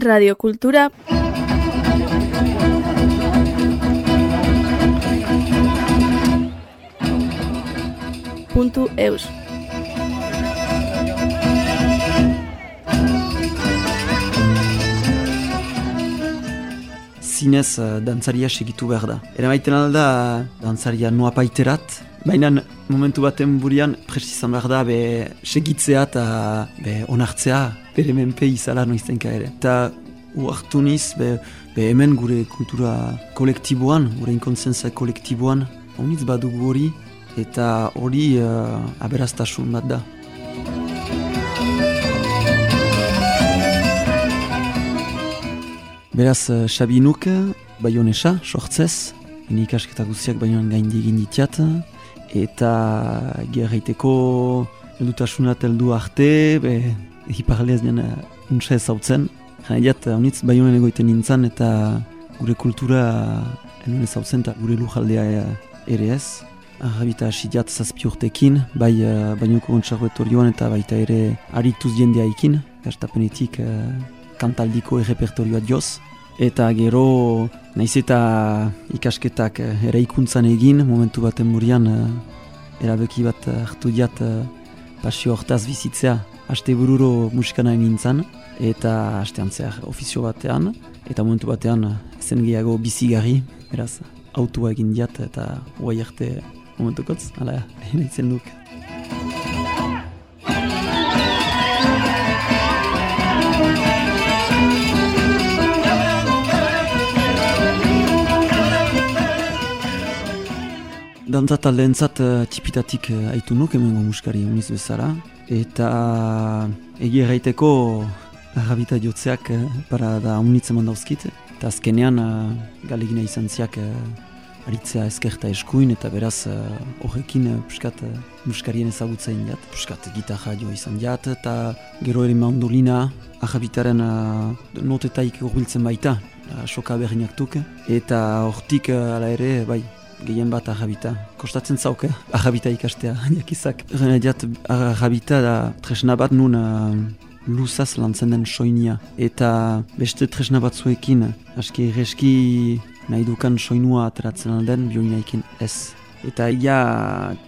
Radiokultura puntu eus. Zinez uh, dantzaria segitu behar da. Era maiten alda dantzaria noa paiterat, baina momentu baten burian prestizan behar da be segitzea eta be onartzea bere menpe izala noiztenka ere. Eta uartu niz be, be hemen gure kultura kolektiboan, gure inkonsenza kolektiboan, honitz badugu hori eta hori uh, aberaztasun bat da. Beraz, uh, Xabi Nuk, Bayonesa, sortzez, ni ikasketa guztiak Bayonan gaindi egin ditiat, eta gerraiteko eldutasunat eldu arte, be, hiparlez nian untsa ez hautzen. Jena diat, honitz Bayonan egoiten nintzen, eta gure kultura enun ez hautzen, eta gure lujaldea ere ez. Arrabita asidiat zazpi urtekin, bai uh, bainoko gontxarroetorioan eta baita ere harituz jendea ikin, gastapenetik uh, kantaldiko errepertorioa joz. Eta gero, naiz eta ikasketak uh, ere ikuntzan egin, momentu baten murian, uh, erabeki bat hartu diat uh, pasio hortaz bizitzea, haste bururo musikana nintzen, eta hastean zehar ofizio batean, eta momentu batean zen gehiago bizigarri, beraz, autua egin diat eta guai arte momentukotz, hala, egin eitzen duk. Dantza taldeentzat uh, tipitatik uh, aitu nuk emengo muskari uniz bezala. Eta egi erraiteko arrabita jotzeak uh, para da unitzen mandauzkit. Eta azkenean uh, galegina izan ziak uh, aritzea ezkerta eskuin eta beraz horrekin uh, puskat uh, muskarien ezagutza indiat. Puskat gitarra jo izan diat eta gero ere mandolina arrabitaren uh, notetaik urbiltzen baita. Uh, soka berriak tuk. Eta hortik uh, ala ere, bai, gehien bat arrabita. Kostatzen zauke, arrabita ikastea, jakizak. Diat, arrabita da tresna bat nun uh, luzaz lantzen den soinia. Eta beste tresna batzuekin, aski erreski nahi dukan soinua ateratzen alden, bioinaikin ez. Eta ia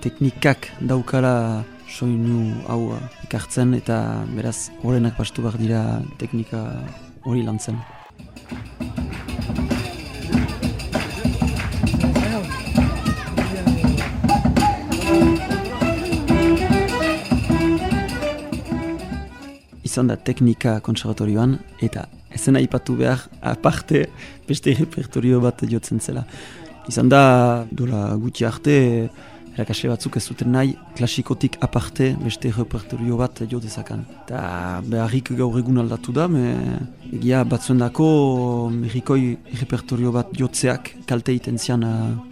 teknikak daukala soinu hau ikartzen, eta beraz horrenak pastu behar dira teknika hori lantzen. Izan da teknika konservatorioan eta ezen aipatu behar aparte beste repertorio bat jotzen zela. Izan da dola guti arte erakasle batzuk ez zuten nahi klasikotik aparte beste repertorio bat jo dezakan. Eta beharrik gaur egun aldatu da, me, egia batzuen dako merikoi repertorio bat jotzeak kalte iten zian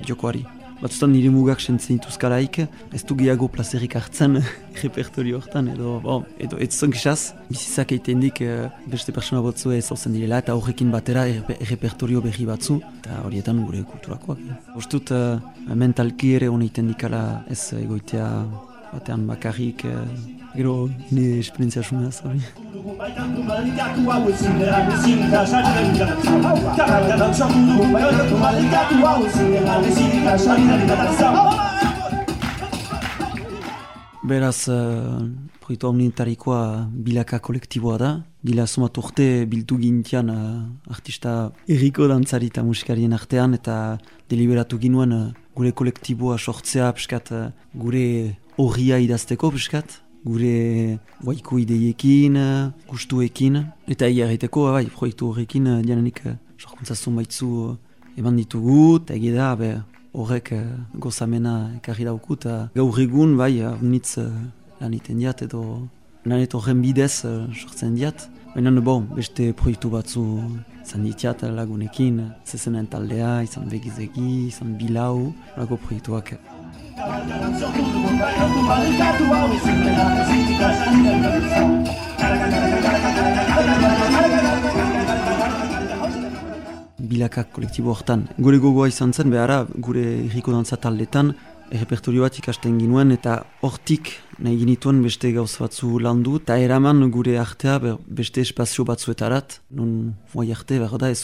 jokoari. Batzutan nire mugak sentzen dituzkaraik, ez du gehiago plazerik hartzen repertorio hortan, edo, bon, edo ez zonkisaz, bizizak egiten dik beste persona batzu ez hauzen direla, eta horrekin batera repertorio berri batzu, eta horietan gure kulturakoak. Bostut, uh, mentalki ere honeiten dikala ez egoitea batean bakarrik, uh, gero nire esperientzia sumea zabi. Beraz, uh, proiektu omnitarikoa bilaka kolektiboa da. Bila sumat urte biltu gintian uh, artista erriko dantzari eta musikarien artean eta deliberatu ginuen uh, gure kolektiboa sortzea, piskat, uh, gure horria idazteko, piskat, gure guaiko ideiekin, gustuekin, eta egiteko, bai, proiektu horrekin, dianenik, sorkuntza baitzu eman ditugu, eta egia da, be, horrek gozamena ekarri dauku, eta gaur egun, bai, nitz lan iten diat, edo lanet horren bidez sortzen diat, baina, bon, beste proiektu batzu izan ditiat lagunekin, zezenen taldea, izan begizegi, izan bilau, lago proiektuak. Bilakak kolektibo hortan. Gure gogoa izan zen, behara, gure erriko dantza taldetan, errepertorio bat ikasten ginuen eta hortik nahi ginituen beste gauz batzu landu eta eraman gure artea beste espazio batzuetarat non moi arte behar da ez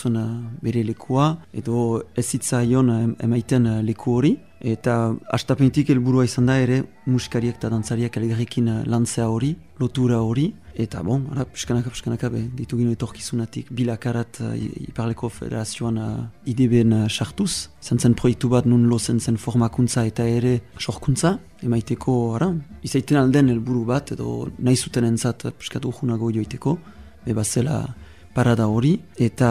bere lekua edo ez zitzaion emaiten leku hori eta astapentik helburua izan da ere musikariak eta dantzariak elegarrekin lantzea hori, lotura hori Eta bon, ara, piskanaka, piskanaka, be, ditu gino etorkizunatik bilakarat uh, Iparleko Federazioan uh, IDB-en uh, sartuz. Zantzen proiektu bat nun lozen zen formakuntza eta ere sorkuntza. Emaiteko, ara, izaiten alden helburu bat, edo nahi zuten entzat piskatu junago joiteko. Eba zela parada hori. Eta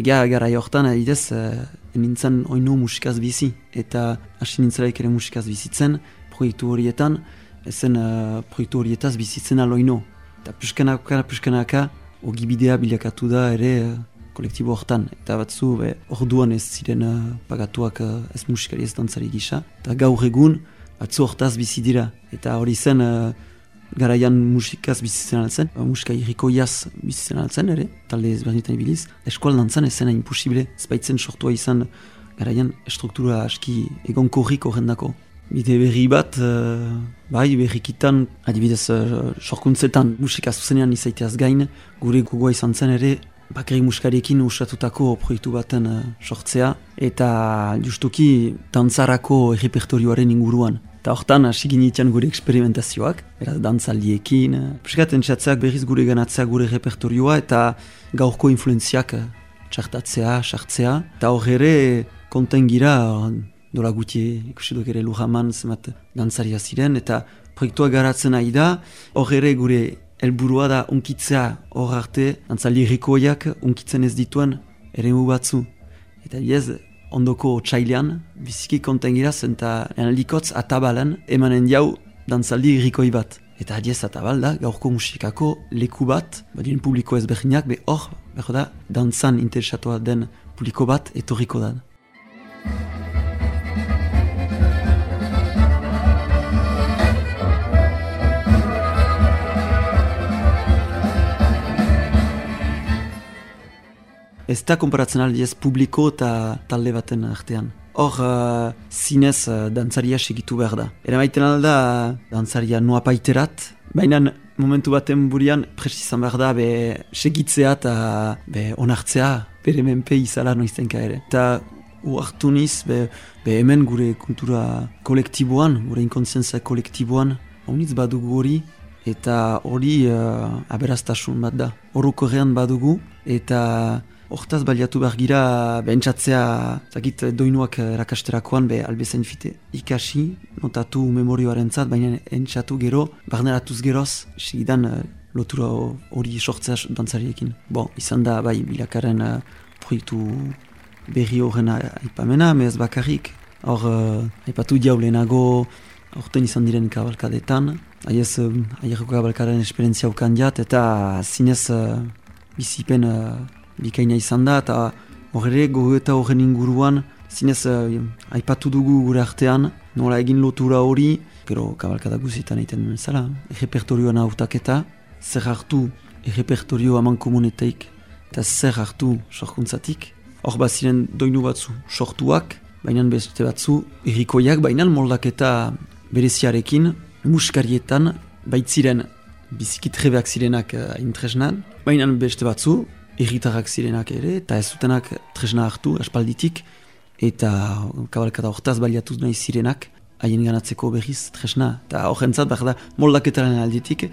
egia gara jortan, adidez, uh, nintzen oinu musikaz bizi. Eta hasi nintzelaik ere musikaz bizitzen, proiektu horietan ezen uh, proiektu horietaz bizitzen aloino. Eta puskanaka, puskanaka, ogibidea bilakatu da ere uh, kolektibo hortan. Eta batzu, orduan ez ziren uh, pagatuak uh, ez musikari ez dantzari gisa. Eta gaur egun, batzu hortaz bizi dira. Eta hori zen, uh, garaian musikaz bizitzen altzen, uh, musika irriko jaz bizitzen altzen ere, talde ezberdinetan ibiliz. Eskual dantzan ez zena imposible, ez baitzen sortua izan garaian struktura aski egon korriko jendako. Bide berri bat, uh, bai berrikitan, adibidez, uh, sorkuntzetan musika zuzenean izaiteaz gain, gure gogoa izan zen ere, bakari musikariekin usatutako proiektu baten uh, sortzea, eta justuki dantzarako repertorioaren inguruan. Eta hortan, hasi ginitian gure eksperimentazioak, beraz, dantzaldiekin, uh, puskaten txatzeak berriz gure ganatzea gure repertorioa, eta gaurko influenziak uh, txartatzea, sartzea, eta hor ere, konten gira, dola guti ikusi duk ere lujaman zemat dantzaria ziren, eta proiektua garatzen nahi da, hor ere gure helburua da unkitzea hor arte, dantzali rikoiak unkitzen ez dituen ere batzu. Eta ez, ondoko txailean, biziki konten gira zen, eta likotz atabalan emanen jau dantzaldi rikoi bat. Eta adiez atabal da, gaurko musikako leku bat, badien publiko ez behinak, be hor, behar da, dantzan interesatua den publiko bat etorriko da. Ez da konparatzen aldiez publiko eta talde baten artean. Hor, uh, zinez uh, dantzaria segitu behar da. Era maiten alda, dantzaria noa paiterat, baina momentu baten burian presizan behar da, be segitzea eta be onartzea, bere menpe izala noiztenka ere. Eta uartu niz, be, be hemen gure kultura kolektiboan, gure inkontzientzia kolektiboan, honitz badugu hori, eta hori uh, aberaztasun bat da. Horruko badugu, eta Hortaz baliatu behar gira behentsatzea, zakit doinuak erakasterakoan be albezen fite ikasi, notatu memorioaren zat, baina entzatu gero, barneratuz geroz, segidan uh, lotura hori sortzea dantzariekin. Bon, izan da bai bilakaren uh, proiektu berri horren aipamena, mez bakarrik, hor uh, aipatu diaulenago, horten izan diren kabalkadetan, haiez uh, aierreko kabalkaren esperientzia ukan diat, eta zinez uh, bizipen bikaina izan da, eta horre gogo eta horren inguruan, zinez uh, aipatu dugu gure artean, nola egin lotura hori, gero kabalkada guzitan egiten duen zela, errepertorioan autaketa, zer hartu errepertorio aman komunetaik, eta zer hartu sorkuntzatik, hor bat ziren doinu batzu sortuak, baina beste batzu errikoiak, baina moldaketa bereziarekin, muskarietan, baitziren bizikitrebeak zirenak uh, intresnan, baina beste batzu, erritarrak zirenak ere, eta ez zutenak tresna hartu, aspalditik, eta kabalkada hortaz baliatu nahi zirenak, haien ganatzeko berriz tresna. Eta horrentzat, behar da, moldaketaren alditik,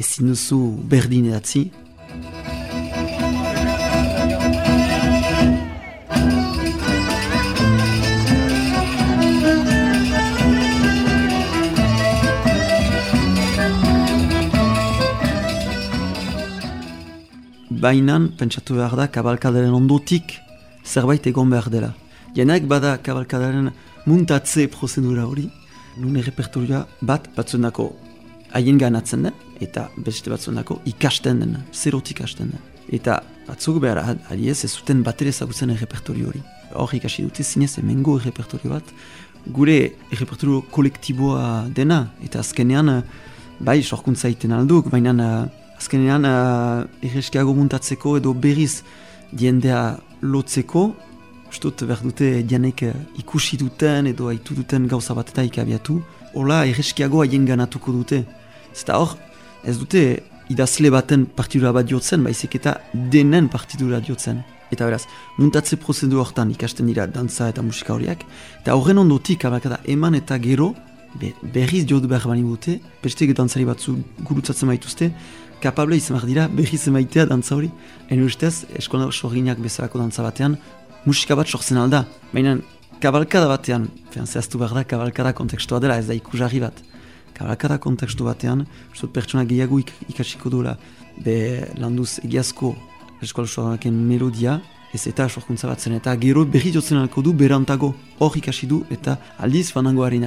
ezin duzu berdin edatzi. Bainan, pentsatu behar da, kabalkadaren ondotik zerbait egon behar dela. Jenak bada kabalkadaren muntatze prozedura hori, nune repertorioa bat batzunako haien ganatzen den, eta beste batzunako ikasten den, zerotik ikasten den. Eta batzuk behar, ari ez, zuten bat ere zagutzen repertorio hori. Hor ikasi dute zinez, emengo repertorio bat, gure repertorio kolektiboa dena, eta azkenean, bai, sorkuntza iten alduk, baina azkenean uh, erreskiago muntatzeko edo berriz diendea lotzeko Ustut behar dute janek eh, ikusi duten edo haitu duten gauza bat eta ikabiatu, hola erreskiago haien ganatuko dute. Zeta hor, ez dute idazle baten partidura bat diotzen, baizik eta denen partidura diotzen. Eta beraz, muntatze prozedu hortan ikasten dira dantza eta musika horiak, eta horren ondotik abakada eman eta gero, be, berriz diotu behar bani dute, beste dantzari batzu gurutzatzen baituzte, kapable izan behar dira berriz emaitea dantza hori. Eno ustez, eskola sorginak bezalako dantza batean, musika bat sortzen alda. Baina, kabalkada batean, fean zehaztu behar da, kabalkada kontekstua dela, ez da ikusarri bat. Kabalkada kontekstu batean, ustot pertsona gehiago ik ikasiko duela, be landuz egiazko eskola sorginak melodia, ez eta sorkuntza bat zen, eta gero berri jotzen alko du berantago hor ikasi du, eta aldiz fanango harin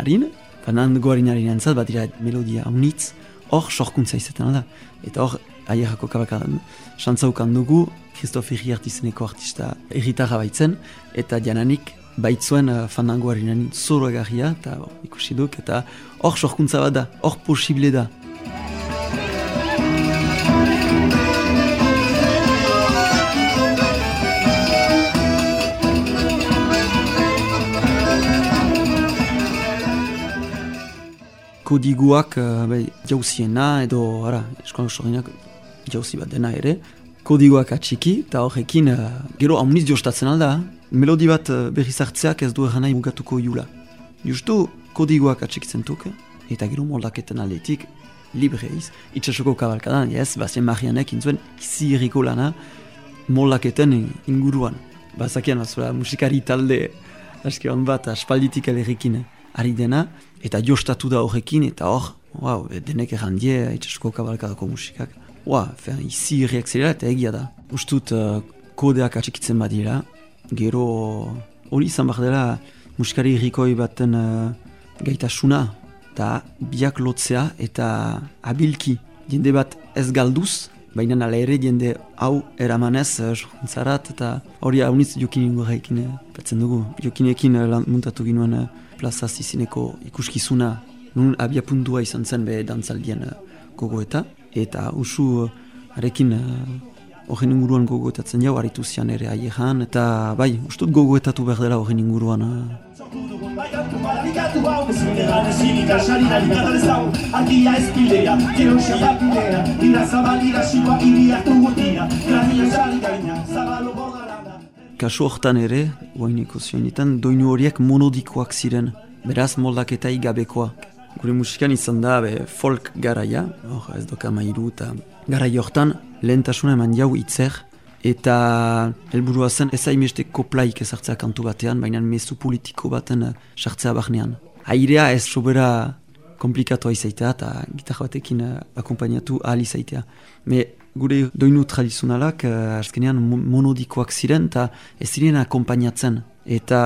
fanango harin harin antzat, bat dira melodia unitz, hor sorkuntza izaten da. Eta hor, aierako kabakadan, xantzaukan dugu, Christophe Iriart artista erritarra baitzen, eta jananik baitzuen uh, fanangoaren zoro egarria, eta ikusi duk, eta hor sorkuntza bat da, hor posible da. Kodiguak uh, bai, jauziena edo ara, eskola sorginak jauzi bat dena ere kodiguak atxiki eta horrekin uh, gero amuniz jostatzen alda melodi bat uh, berriz hartzeak ez du eranai mugatuko jula justu kodiguak atxikitzen tuk eta gero moldaketen aldetik libre iz itxasoko kabalkadan, yes, bazien marianek intzuen izi erriko lana moldaketen inguruan. Bazakian bazura musikari talde aski bat aspalditik alerrikin ari dena eta jostatu da horrekin, eta hor, wow, denek errandie, itxasko kabalkadako musikak. Wow, fen, izi irriak zela eta egia da. Ustut uh, kodeak atxikitzen badira, gero hori izan behar dela musikari irrikoi baten uh, gaitasuna, eta biak lotzea eta abilki. Jende bat ez galduz, baina nala ere jende hau eramanez uh, eta hori haunitz jokin ingo gaikin, uh, dugu. Jokinekin uh, muntatu ginoen plaza zizineko ikuskizuna nun abia puntua izan zen be dantzaldien uh, gogoeta eta usu uh, arekin uh, horren inguruan gogoetatzen jau haritu zian ere aiehan eta bai, ustut gogoetatu behar dela horren inguruan uh. Kasu hortan ere, guaineko zionetan, doinu horiek monodikoak ziren, beraz moldaketa igabekoa. Gure musikan izan da, be, folk garaia, hor ez doka mairu eta garaia hortan, lehentasuna eman jau itzer, eta helburua zen ez haimeste koplaik ezartzea kantu batean, baina mezu politiko baten eh, sartzea bahnean. Airea ez sobera komplikatoa izaitea eta gitarra batekin uh, akompainatu ahal izaitea. Me gure doinu tradizionalak uh, azkenean monodikoak ziren eta ez ziren akompainatzen. Eta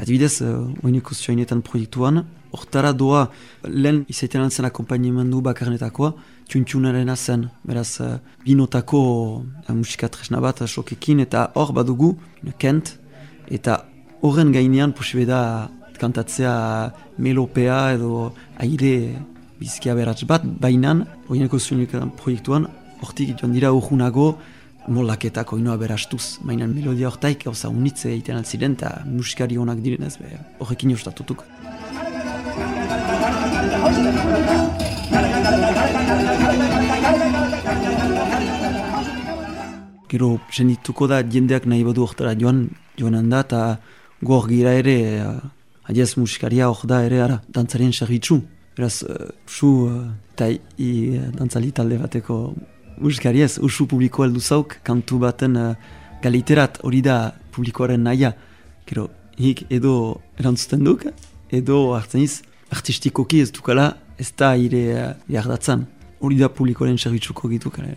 adibidez, uh, oineko zioinetan proiektuan, hortara doa lehen izaiten antzen akompainimendu bakarnetakoa, txuntxunaren zen, beraz, uh, binotako uh, musika tresna bat sokekin, eta hor badugu, kent, eta horren gainean posibe da kantatzea melopea edo aire bizkia beratz bat, bainan, oineko zioinetan proiektuan, hortik joan dira urgunago molaketak oinoa berastuz. Mainan melodia hortaik gauza unitze egiten altziren eta musikari honak direnez horrekin ostatutuk. Gero, sendituko da jendeak nahi badu hortara joan, joan handa eta gor gira ere, uh, adiaz musikaria hor da ere, ara, dantzarien servitzu. Beraz, uh, su, uh, eta i, dantzali talde bateko musikari ez, usu publiko heldu zauk, kantu baten uh, galiterat hori da publikoaren naia. Gero, hik edo erantzuten duk, edo hartzen iz, artistikoki ez dukala, ez da ire uh, jardatzen. Hori da publikoaren servitzuko gitu kare.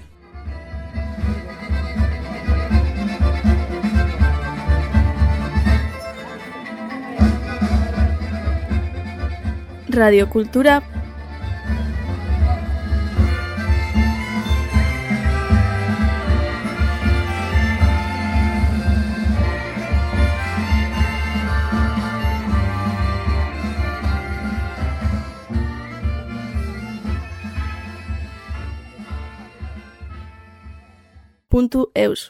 Radiokultura puntu eus